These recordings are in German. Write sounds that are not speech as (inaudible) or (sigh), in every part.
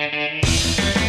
Thank you.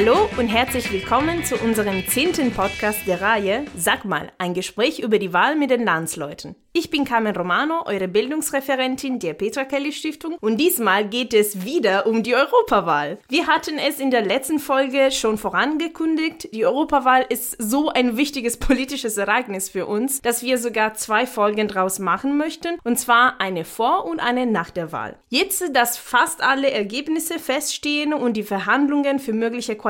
Hallo und herzlich willkommen zu unserem zehnten Podcast der Reihe Sag mal, ein Gespräch über die Wahl mit den Landsleuten. Ich bin Carmen Romano, eure Bildungsreferentin der Petra Kelly Stiftung und diesmal geht es wieder um die Europawahl. Wir hatten es in der letzten Folge schon vorangekündigt, die Europawahl ist so ein wichtiges politisches Ereignis für uns, dass wir sogar zwei Folgen draus machen möchten, und zwar eine vor und eine nach der Wahl. Jetzt, dass fast alle Ergebnisse feststehen und die Verhandlungen für mögliche Koalitionen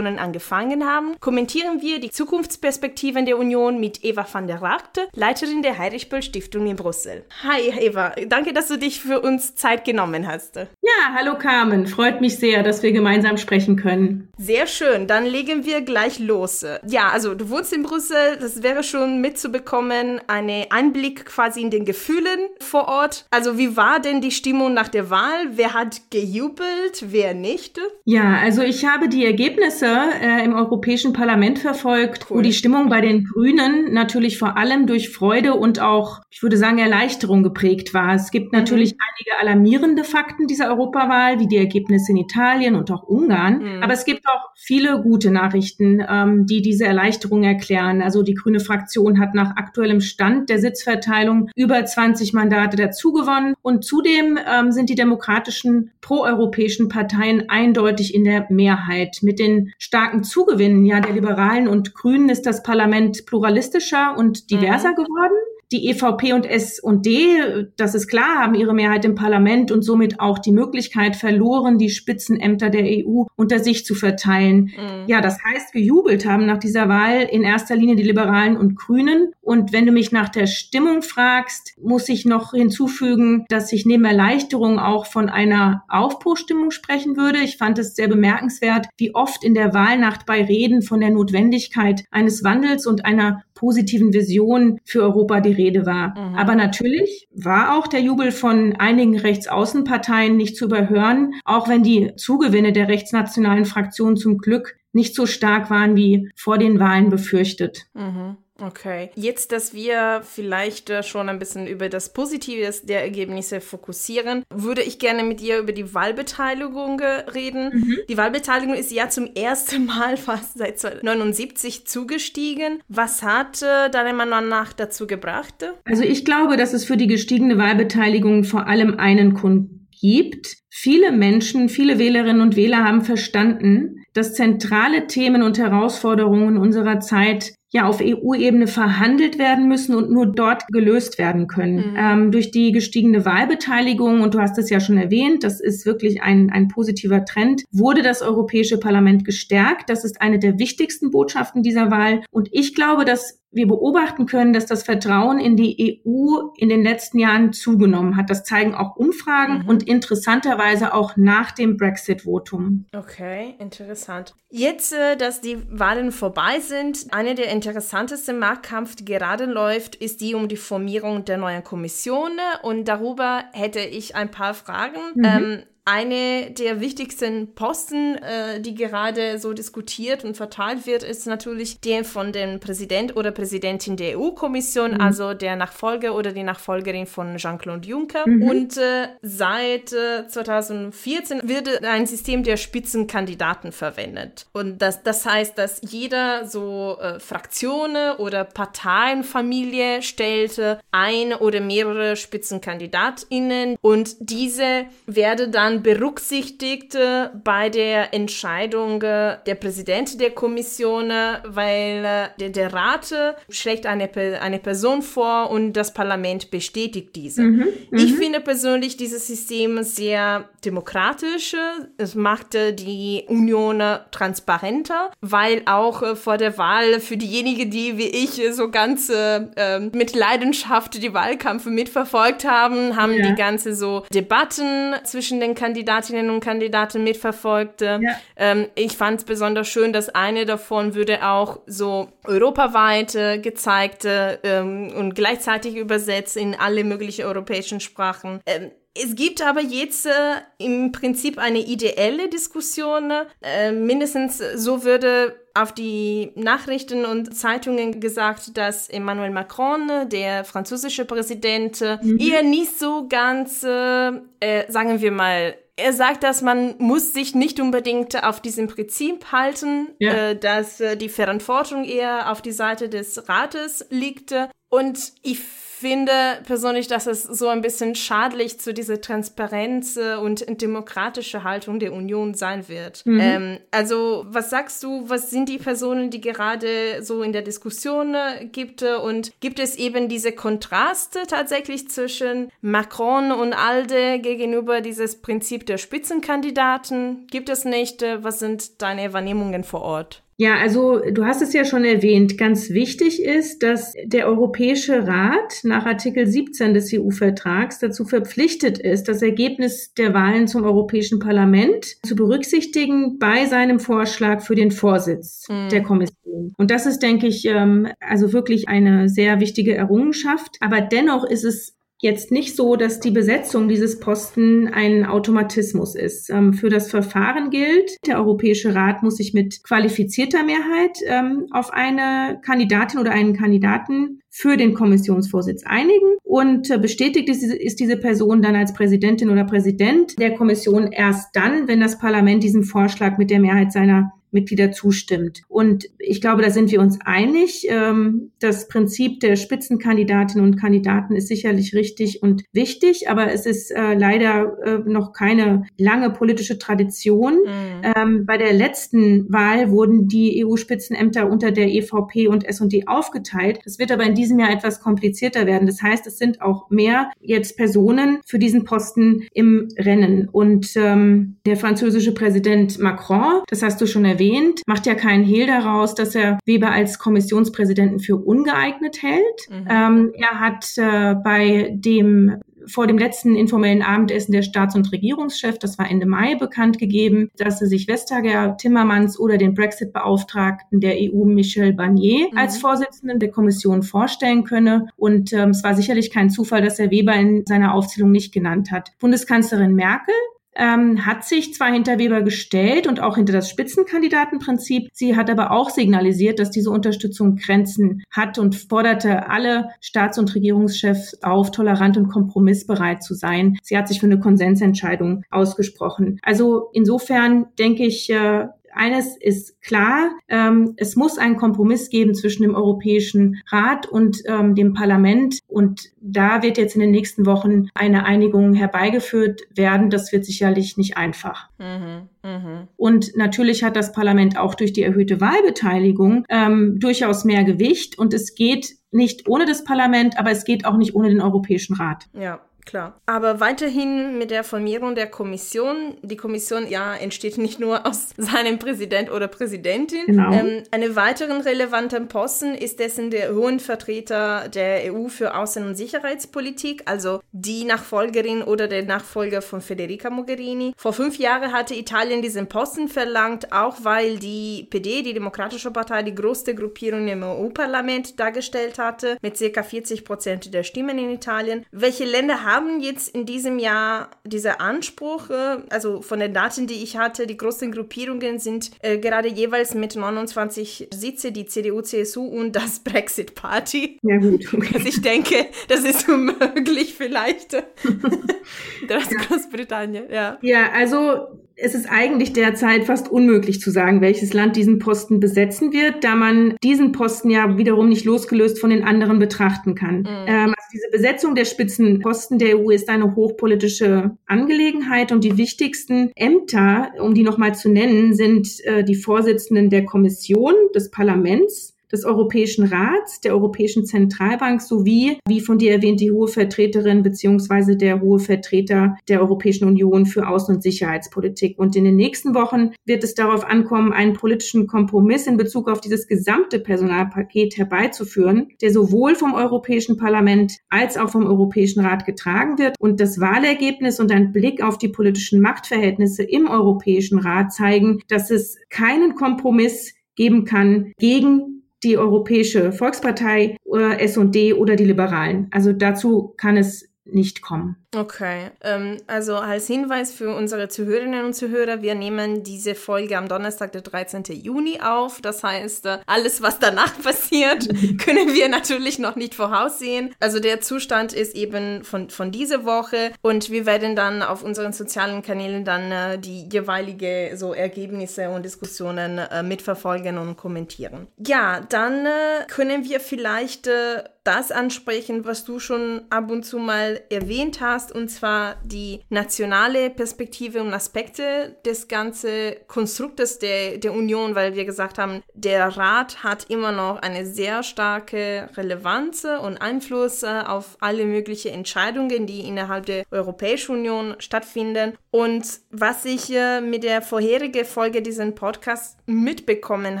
angefangen haben, kommentieren wir die Zukunftsperspektiven der Union mit Eva van der Raagte, Leiterin der Heinrich Böll Stiftung in Brüssel. Hi Eva, danke, dass du dich für uns Zeit genommen hast. Ja, hallo Carmen, freut mich sehr, dass wir gemeinsam sprechen können. Sehr schön, dann legen wir gleich los. Ja, also du wohnst in Brüssel, das wäre schon mitzubekommen, eine Einblick quasi in den Gefühlen vor Ort. Also wie war denn die Stimmung nach der Wahl? Wer hat gejubelt, wer nicht? Ja, also ich habe die Ergebnisse äh, im Europäischen Parlament verfolgt, cool. wo die Stimmung bei den Grünen natürlich vor allem durch Freude und auch ich würde sagen, Erleichterung geprägt war. Es gibt natürlich mhm. einige alarmierende Fakten dieser Europawahl, wie die Ergebnisse in Italien und auch Ungarn. Mhm. Aber es gibt auch viele gute Nachrichten, ähm, die diese Erleichterung erklären. Also die grüne Fraktion hat nach aktuellem Stand der Sitzverteilung über 20 Mandate dazugewonnen. Und zudem ähm, sind die demokratischen proeuropäischen Parteien eindeutig in der Mehrheit. Mit den starken Zugewinnen ja, der Liberalen und Grünen ist das Parlament pluralistischer und diverser mhm. geworden. Die EVP und S und D, das ist klar, haben ihre Mehrheit im Parlament und somit auch die Möglichkeit verloren, die Spitzenämter der EU unter sich zu verteilen. Mhm. Ja, das heißt, gejubelt haben nach dieser Wahl in erster Linie die Liberalen und Grünen. Und wenn du mich nach der Stimmung fragst, muss ich noch hinzufügen, dass ich neben Erleichterung auch von einer Aufbruchstimmung sprechen würde. Ich fand es sehr bemerkenswert, wie oft in der Wahlnacht bei Reden von der Notwendigkeit eines Wandels und einer positiven Vision für Europa die Rede war. Mhm. Aber natürlich war auch der Jubel von einigen Rechtsaußenparteien nicht zu überhören, auch wenn die Zugewinne der rechtsnationalen Fraktionen zum Glück nicht so stark waren wie vor den Wahlen befürchtet. Mhm. Okay. Jetzt, dass wir vielleicht äh, schon ein bisschen über das Positive der Ergebnisse fokussieren, würde ich gerne mit dir über die Wahlbeteiligung äh, reden. Mhm. Die Wahlbeteiligung ist ja zum ersten (laughs) Mal fast seit 1979 zugestiegen. Was hat äh, deiner Meinung nach dazu gebracht? Also ich glaube, dass es für die gestiegene Wahlbeteiligung vor allem einen Grund gibt. Viele Menschen, viele Wählerinnen und Wähler haben verstanden, dass zentrale Themen und Herausforderungen unserer Zeit ja auf EU-Ebene verhandelt werden müssen und nur dort gelöst werden können. Mhm. Ähm, durch die gestiegene Wahlbeteiligung, und du hast es ja schon erwähnt, das ist wirklich ein, ein positiver Trend, wurde das Europäische Parlament gestärkt. Das ist eine der wichtigsten Botschaften dieser Wahl. Und ich glaube, dass wir beobachten können, dass das Vertrauen in die EU in den letzten Jahren zugenommen hat. Das zeigen auch Umfragen mhm. und interessanterweise auch nach dem Brexit-Votum. Okay, interessant. Jetzt, äh, dass die Wahlen vorbei sind, eine der interessantesten Marktkampf, gerade läuft, ist die um die Formierung der neuen Kommission. Und darüber hätte ich ein paar Fragen. Mhm. Ähm, eine der wichtigsten Posten, äh, die gerade so diskutiert und verteilt wird, ist natürlich der von dem Präsident oder Präsidentin der EU-Kommission, mhm. also der Nachfolger oder die Nachfolgerin von Jean-Claude Juncker. Mhm. Und äh, seit äh, 2014 wird ein System der Spitzenkandidaten verwendet. Und das, das heißt, dass jeder so äh, Fraktionen oder Parteienfamilie stellte ein oder mehrere Spitzenkandidatinnen und diese werde dann dann berücksichtigt bei der Entscheidung äh, der Präsident der Kommission, äh, weil äh, der, der Rat schlägt eine, eine Person vor und das Parlament bestätigt diese. Mhm, ich mhm. finde persönlich dieses System sehr demokratisch. Es macht die Union transparenter, weil auch vor der Wahl für diejenigen, die wie ich so ganz äh, mit Leidenschaft die Wahlkämpfe mitverfolgt haben, haben ja. die ganze so Debatten zwischen den Kandidatinnen und Kandidaten mitverfolgte. Ja. Ähm, ich fand es besonders schön, dass eine davon würde auch so europaweit äh, gezeigt ähm, und gleichzeitig übersetzt in alle möglichen europäischen Sprachen. Ähm, Es gibt aber jetzt äh, im Prinzip eine ideelle Diskussion. Äh, mindestens so würde auf die Nachrichten und Zeitungen gesagt, dass Emmanuel Macron, der französische Präsident, mhm. eher nicht so ganz, äh, äh sagen wir mal, er sagt, dass man muss sich nicht unbedingt auf diesem Prinzip halten, ja. äh, dass äh, die Verantwortung eher auf die Seite des Rates liegt. Und ich finde persönlich, dass es so ein bisschen schadlich zu dieser Transparenz äh, und demokratische Haltung der Union sein wird. Mhm. Ähm, also, was sagst du, was sind die Personen, die gerade so in der Diskussion äh, gibt? Und gibt es eben diese Kontraste tatsächlich zwischen Macron und ALDE gegenüber dieses Prinzip der Spitzenkandidaten? Gibt es nicht? Äh, was sind deine Wahrnehmungen vor Ort? Ja, also du hast es ja schon erwähnt. Ganz wichtig ist, dass der Europäische Rat nach Artikel 17 des EU-Vertrags dazu verpflichtet ist, das Ergebnis der Wahlen zum Europäischen Parlament zu berücksichtigen bei seinem Vorschlag für den Vorsitz mhm. der Kommission. Und das ist, denke ich, ähm, also wirklich eine sehr wichtige Errungenschaft. Aber dennoch ist es jetzt nicht so, dass die Besetzung dieses Posten ein Automatismus ist. Ähm, für das Verfahren gilt, der Europäische Rat muss sich mit qualifizierter Mehrheit ähm, auf eine Kandidatin oder einen Kandidaten für den Kommissionsvorsitz einigen und äh, bestätigt ist, ist diese Person dann als Präsidentin oder Präsident der Kommission erst dann, wenn das Parlament diesen Vorschlag mit der Mehrheit seiner Mitglieder zustimmt. Und ich glaube, da sind wir uns einig. Ähm, das Prinzip der Spitzenkandidatinnen und Kandidaten ist sicherlich richtig und wichtig, aber es ist äh, leider äh, noch keine lange politische Tradition. Mhm. Ähm, bei der letzten Wahl wurden die EU-Spitzenämter unter der EVP und S&D aufgeteilt. Das wird aber in diesem Jahr etwas komplizierter werden. Das heißt, es sind auch mehr jetzt Personen für diesen Posten im Rennen. Und ähm, der französische Präsident Macron, das hast du schon erwähnt, erwähnt, macht ja keinen Hehl daraus, dass er Weber als Kommissionspräsidenten für ungeeignet hält. Mhm. Ähm, er hat äh, bei dem vor dem letzten informellen Abendessen der Staats- und Regierungschef, das war Ende Mai, bekannt gegeben, dass er sich Vestager, Timmermans oder den Brexit-Beauftragten der EU Michel Barnier mhm. als Vorsitzenden der Kommission vorstellen könne. Und ähm, es war sicherlich kein Zufall, dass er Weber in seiner Aufzählung nicht genannt hat. Bundeskanzlerin Merkel ähm, hat sich zwar hinter Weber gestellt und auch hinter das Spitzenkandidatenprinzip. Sie hat aber auch signalisiert, dass diese Unterstützung Grenzen hat und forderte alle Staats- und Regierungschefs auf, tolerant und kompromissbereit zu sein. Sie hat sich für eine Konsensentscheidung ausgesprochen. Also insofern denke ich, äh, eines ist klar, ähm, es muss einen Kompromiss geben zwischen dem Europäischen Rat und ähm, dem Parlament. Und da wird jetzt in den nächsten Wochen eine Einigung herbeigeführt werden. Das wird sicherlich nicht einfach. Mhm, mh. Und natürlich hat das Parlament auch durch die erhöhte Wahlbeteiligung ähm, durchaus mehr Gewicht. Und es geht nicht ohne das Parlament, aber es geht auch nicht ohne den Europäischen Rat. Ja. Klar. Aber weiterhin mit der Formierung der Kommission. Die Kommission ja entsteht nicht nur aus (laughs) seinem Präsident oder Präsidentin. Genau. Ähm, einen weiteren relevanten Posten ist dessen der hohen Vertreter der EU für Außen- und Sicherheitspolitik, also die Nachfolgerin oder der Nachfolger von Federica Mogherini. Vor fünf Jahren hatte Italien diesen Posten verlangt, auch weil die PD, die Demokratische Partei, die größte Gruppierung im EU-Parlament dargestellt hatte, mit circa 40 Prozent der Stimmen in Italien. Welche Länder haben haben jetzt in diesem Jahr diese Ansprüche, also von den Daten, die ich hatte, die großen Gruppierungen sind äh, gerade jeweils mit 29 Sitze die CDU, CSU und das (laughs) Brexit Party. Ja gut. Okay. Also ich denke, das ist (laughs) unmöglich vielleicht. (laughs) das ja. Großbritannien, ja. Ja, also es ist eigentlich derzeit fast unmöglich zu sagen, welches Land diesen Posten besetzen wird, da man diesen Posten ja wiederum nicht losgelöst von den anderen betrachten kann. Mhm. Ähm, also diese Besetzung der Spitzenposten der EU ist eine hochpolitische Angelegenheit und die wichtigsten Ämter, um die nochmal zu nennen, sind äh, die Vorsitzenden der Kommission, des Parlaments, des Europäischen Rats, der Europäischen Zentralbank sowie, wie von dir erwähnt, die hohe Vertreterin beziehungsweise der hohe Vertreter der Europäischen Union für Außen- und Sicherheitspolitik. Und in den nächsten Wochen wird es darauf ankommen, einen politischen Kompromiss in Bezug auf dieses gesamte Personalpaket herbeizuführen, der sowohl vom Europäischen Parlament als auch vom Europäischen Rat getragen wird. Und das Wahlergebnis und ein Blick auf die politischen Machtverhältnisse im Europäischen Rat zeigen, dass es keinen Kompromiss geben kann gegen die Europäische Volkspartei, äh, S&D oder die Liberalen. Also dazu kann es nicht kommen. Okay, ähm, also als Hinweis für unsere Zuhörerinnen und Zuhörer, wir nehmen diese Folge am Donnerstag, der 13. Juni auf. Das heißt, äh, alles, was danach (laughs) passiert, (laughs) können wir natürlich noch nicht voraussehen. Also der Zustand ist eben von, von dieser Woche und wir werden dann auf unseren sozialen Kanälen dann äh, die jeweilige so Ergebnisse und Diskussionen äh, mitverfolgen und kommentieren. Ja, dann äh, können wir vielleicht äh, das ansprechen, was du schon ab und zu mal erwähnt hast, und zwar die nationale Perspektive und Aspekte des ganzen Konstruktes der, der Union, weil wir gesagt haben, der Rat hat immer noch eine sehr starke Relevanz und Einfluss auf alle möglichen Entscheidungen, die innerhalb der Europäischen Union stattfinden. Und was ich mit der vorherigen Folge diesen Podcast mitbekommen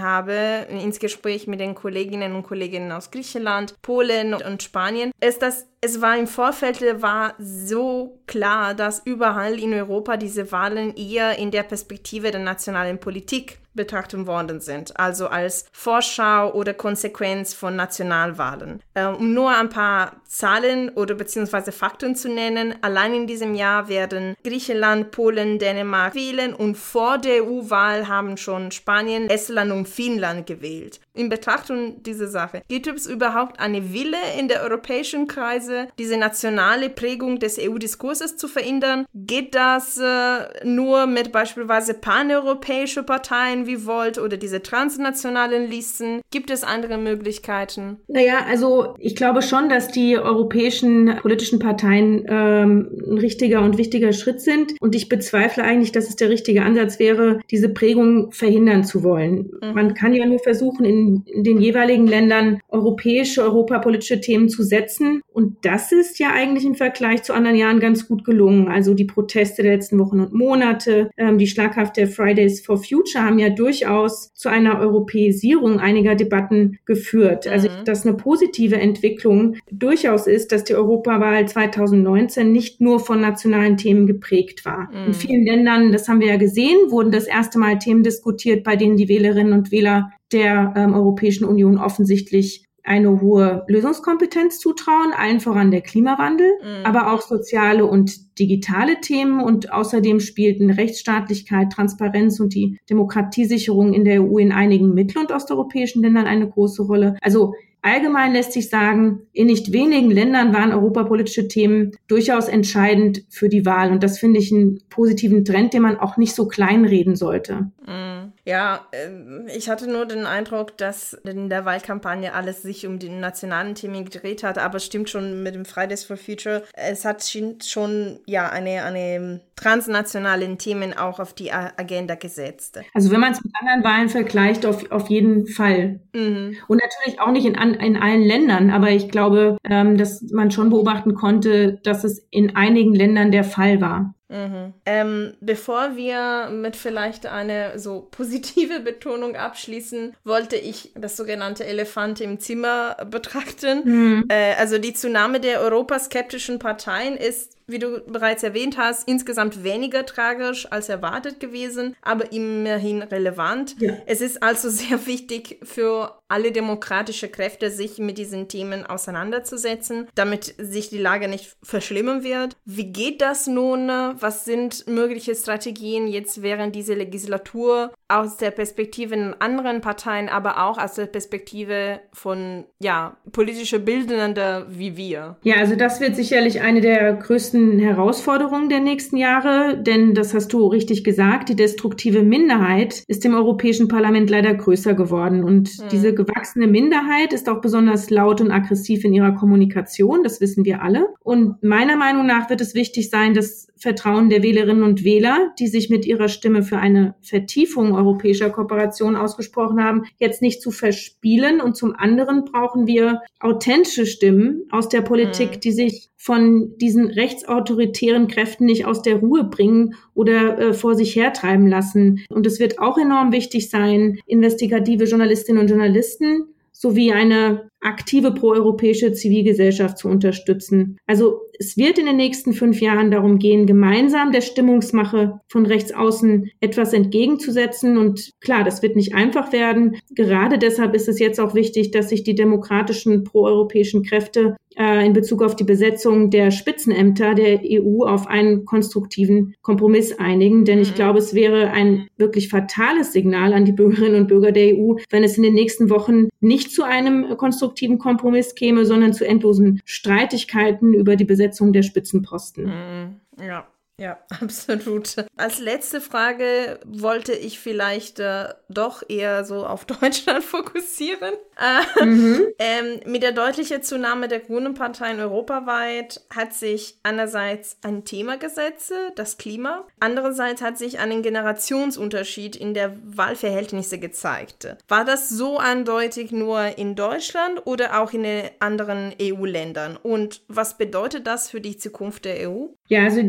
habe, ins Gespräch mit den Kolleginnen und Kollegen aus Griechenland, Polen, Polen und Spanien, ist, dass es war im Vorfeld war so klar, dass überall in Europa diese Wahlen eher in der Perspektive der nationalen Politik betrachtet worden sind, also als Vorschau oder Konsequenz von Nationalwahlen. Äh, um nur ein paar Zahlen oder beziehungsweise Fakten zu nennen, allein in diesem Jahr werden Griechenland, Polen, Dänemark wählen und vor der EU-Wahl haben schon Spanien, Estland und Finnland gewählt. In Betrachtung dieser Sache, gibt es überhaupt eine Wille in der europäischen Kreise, diese nationale Prägung des EU-Diskurses zu verändern? Geht das äh, nur mit beispielsweise paneuropäischen Parteien wie Volt oder diese transnationalen Listen? Gibt es andere Möglichkeiten? Naja, also ich glaube schon, dass die europäischen politischen Parteien ähm, ein richtiger und wichtiger Schritt sind. Und ich bezweifle eigentlich, dass es der richtige Ansatz wäre, diese Prägung verhindern zu wollen. Mhm. Man kann ja nur versuchen, in, in den jeweiligen Ländern europäische, europapolitische Themen zu setzen. Und das ist ja eigentlich im Vergleich zu anderen Jahren ganz gut gelungen. Also die Proteste der letzten Wochen und Monate, ähm, die schlaghafte Fridays for Future haben ja durchaus zu einer Europäisierung einiger Debatten geführt. Also, mhm. Also, dass eine positive Entwicklung durchaus ist, dass die Europawahl 2019 nicht nur von nationalen Themen geprägt war. Mhm. In vielen Ländern, das haben wir ja gesehen, wurden das erste Mal Themen diskutiert, bei denen die Wählerinnen und Wähler der ähm, Europäischen Union offensichtlich eine hohe Lösungskompetenz zutrauen, allen voran der Klimawandel, mhm. aber auch soziale und digitale Themen und außerdem spielten Rechtsstaatlichkeit, Transparenz und die Demokratiesicherung in der EU in einigen mittel- und osteuropäischen Ländern eine große Rolle. Also Allgemein lässt sich sagen, in nicht wenigen Ländern waren europapolitische Themen durchaus entscheidend für die Wahl. Und das finde ich einen positiven Trend, den man auch nicht so kleinreden sollte. Mm. Ja, ähm, ich hatte nur den Eindruck, dass in der Wahlkampagne alles sich um die nationalen Themen gedreht hat, aber stimmt schon mit dem Fridays for Future. Es hat schon ja eine, eine transnationalen Themen auch auf die Agenda gesetzt. Also wenn man es mit anderen Wahlen vergleicht, auf, auf jeden Fall. Mhm. Und natürlich auch nicht in, in allen Ländern, aber ich glaube, ähm, dass man schon beobachten konnte, dass es in einigen Ländern der Fall war. Mhm. Ähm, bevor wir mit vielleicht eine so positive (laughs) Betonung abschließen, wollte ich das sogenannte Elefant im Zimmer (laughs) betrachten. Mhm. Äh, also die Zunahme der europaskeptischen Parteien ist wie du bereits erwähnt hast, insgesamt weniger tragisch als erwartet gewesen, aber immerhin relevant. Ja. Es ist also (laughs) sehr wichtig für alle demokratische Kräfte, sich mit diesen Themen auseinanderzusetzen, damit sich die Lage nicht verschlimmern wird. Wie geht das nun? Was sind mögliche Strategien jetzt während dieser Legislatur aus der Perspektive in anderen Parteien, aber auch aus der Perspektive von ja politische Bildende wie wir? Ja, also das wird sicherlich eine der größten Herausforderungen der nächsten Jahre, denn das hast du richtig gesagt, die destruktive Minderheit ist im Europäischen Parlament leider größer geworden und hm. diese gewachsene Minderheit ist auch besonders laut und aggressiv in ihrer Kommunikation, das wissen wir alle. Und meiner Meinung nach wird es wichtig sein, das Vertrauen der Wählerinnen und Wähler, die sich mit ihrer Stimme für eine Vertiefung europäischer Kooperation ausgesprochen haben, jetzt nicht zu verspielen. Und zum anderen brauchen wir authentische Stimmen aus der Politik, mhm. die sich von diesen rechtsautoritären Kräften nicht aus der Ruhe bringen oder äh, vor sich hertreiben lassen. Und es wird auch enorm wichtig sein, investigative Journalistinnen und Journalisten sowie eine aktive proeuropäische Zivilgesellschaft zu unterstützen. Also es wird in den nächsten fünf Jahren darum gehen, gemeinsam der Stimmungsmache von rechts außen etwas entgegenzusetzen. Und klar, das wird nicht einfach werden. Gerade deshalb ist es jetzt auch wichtig, dass sich die demokratischen proeuropäischen Kräfte äh, in Bezug auf die Besetzung der Spitzenämter der EU auf einen konstruktiven Kompromiss einigen. Denn ich mhm. glaube, es wäre ein wirklich fatales Signal an die Bürgerinnen und Bürger der EU, wenn es in den nächsten Wochen nicht zu einem konstruktiven Kompromiss käme, sondern zu endlosen Streitigkeiten über die Besetzung der Spitzenposten. Mhm. Ja. Ja, (laughs) absolut. Als letzte Frage wollte ich vielleicht äh, doch eher so auf (laughs) Deutschland fokussieren. Äh, mhm. ähm, mit der deutlichen Zunahme der Grünen Parteien europaweit hat sich einerseits ein Thema gesetzt, das Klima. Andererseits hat sich ein Generationsunterschied in der Wahlverhältnisse gezeigt. War das so eindeutig nur in Deutschland oder auch in den anderen EU-Ländern? Und was bedeutet das für die Zukunft der EU? Ja, also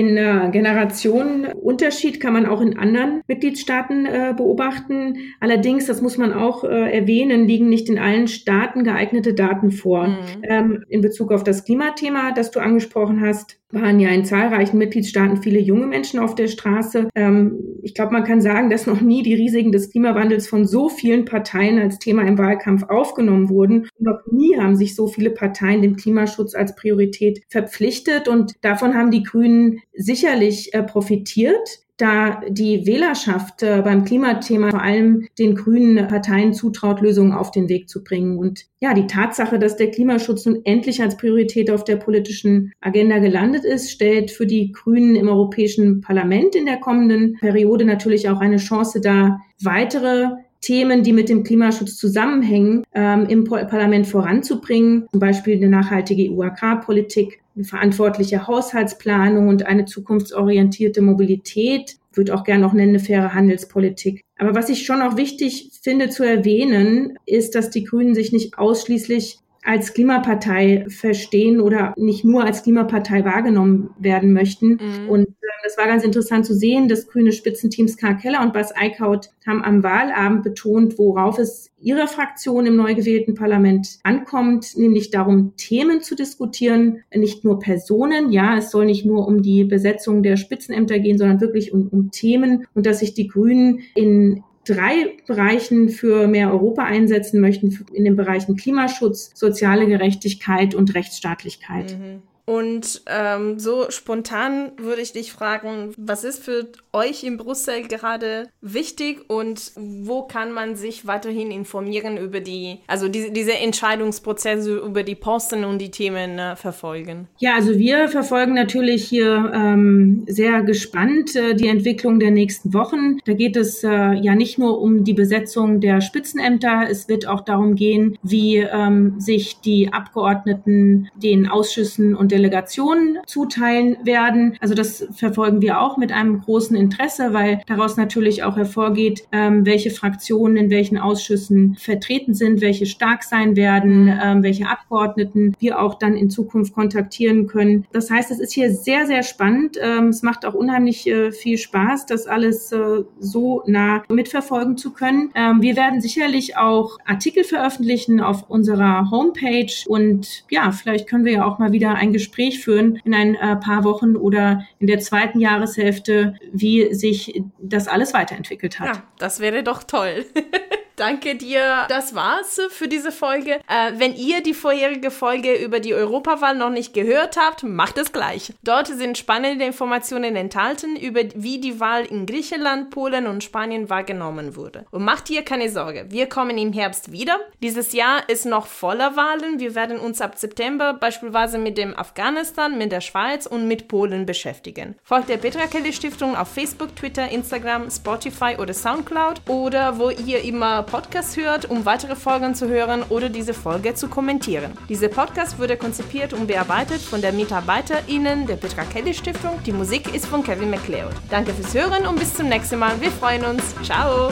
den äh, Generationenunterschied kann man auch in anderen Mitgliedstaaten äh, beobachten. Allerdings, das muss man auch äh, erwähnen, liegen nicht in allen Staaten geeignete Daten vor. Mhm. Ähm, in Bezug auf das Klimathema, das du angesprochen hast, waren ja in zahlreichen Mitgliedstaaten viele junge Menschen auf der Straße. Ähm, ich glaube, man kann sagen, dass noch nie die Risiken des Klimawandels von so vielen Parteien als Thema im Wahlkampf aufgenommen wurden. Noch nie haben sich so viele Parteien dem Klimaschutz als Priorität verpflichtet. Und davon haben die Grünen sicherlich äh, profitiert da die Wählerschaft äh, beim Klimathema vor allem den grünen Parteien zutraut, Lösungen auf den Weg zu bringen. Und ja, die Tatsache, dass der Klimaschutz nun endlich als Priorität auf der politischen Agenda gelandet ist, stellt für die Grünen im Europäischen Parlament in der kommenden Periode natürlich auch eine Chance dar, weitere Themen, die mit dem Klimaschutz zusammenhängen, ähm, im Parlament voranzubringen, zum Beispiel eine nachhaltige EU-Agrarpolitik, eine verantwortliche Haushaltsplanung und eine zukunftsorientierte Mobilität. Ich würde auch gerne noch nennen, eine faire Handelspolitik. Aber was ich schon auch wichtig finde zu erwähnen, ist, dass die Grünen sich nicht ausschließlich als Klimapartei verstehen oder nicht nur als Klimapartei wahrgenommen werden möchten. Mhm. Und äh, das war ganz interessant zu sehen. Das grüne Spitzenteams Karl Keller und Bas Eickhout haben am Wahlabend betont, worauf es ihrer Fraktion im neu gewählten Parlament ankommt, nämlich darum, Themen zu diskutieren, nicht nur Personen. Ja, es soll nicht nur um die Besetzung der Spitzenämter gehen, sondern wirklich um, um Themen und dass sich die Grünen in drei Bereichen für mehr Europa einsetzen möchten, in den Bereichen Klimaschutz, soziale Gerechtigkeit und Rechtsstaatlichkeit. Mhm. Und ähm, so spontan würde ich dich fragen, was ist für euch in Brüssel gerade wichtig und wo kann man sich weiterhin informieren über die, also diese, diese Entscheidungsprozesse über die Posten und die Themen äh, verfolgen? Ja, also wir verfolgen natürlich hier ähm, sehr gespannt äh, die Entwicklung der nächsten Wochen. Da geht es äh, ja nicht nur um die Besetzung der Spitzenämter, es wird auch darum gehen, wie ähm, sich die Abgeordneten den Ausschüssen und der Delegationen zuteilen werden. Also das verfolgen wir auch mit einem großen Interesse, weil daraus natürlich auch hervorgeht, ähm, welche Fraktionen in welchen Ausschüssen vertreten sind, welche stark sein werden, ähm, welche Abgeordneten wir auch dann in Zukunft kontaktieren können. Das heißt, es ist hier sehr, sehr spannend. Ähm, es macht auch unheimlich äh, viel Spaß, das alles äh, so nah mitverfolgen zu können. Ähm, wir werden sicherlich auch Artikel veröffentlichen auf unserer Homepage und ja, vielleicht können wir ja auch mal wieder ein Gespräch Gespräch führen in ein äh, paar Wochen oder in der zweiten Jahreshälfte, wie sich das alles weiterentwickelt hat. Ja, das wäre doch toll. (laughs) Danke dir. Das war's für diese Folge. Äh, wenn ihr die vorherige Folge über die Europawahl noch nicht gehört habt, macht es gleich. Dort sind spannende Informationen enthalten über wie die Wahl in Griechenland, Polen und Spanien wahrgenommen wurde. Und macht dir keine Sorge, wir kommen im Herbst wieder. Dieses Jahr ist noch voller Wahlen. Wir werden uns ab September beispielsweise mit dem Afghanistan, mit der Schweiz und mit Polen beschäftigen. Folgt der Petra Kelly Stiftung auf Facebook, Twitter, Instagram, Spotify oder Soundcloud oder wo ihr immer Podcast hört, um weitere Folgen zu hören oder diese Folge zu kommentieren. Dieser Podcast wurde konzipiert und bearbeitet von der MitarbeiterInnen der Petra Kelly Stiftung. Die Musik ist von Kevin MacLeod. Danke fürs Hören und bis zum nächsten Mal. Wir freuen uns. Ciao!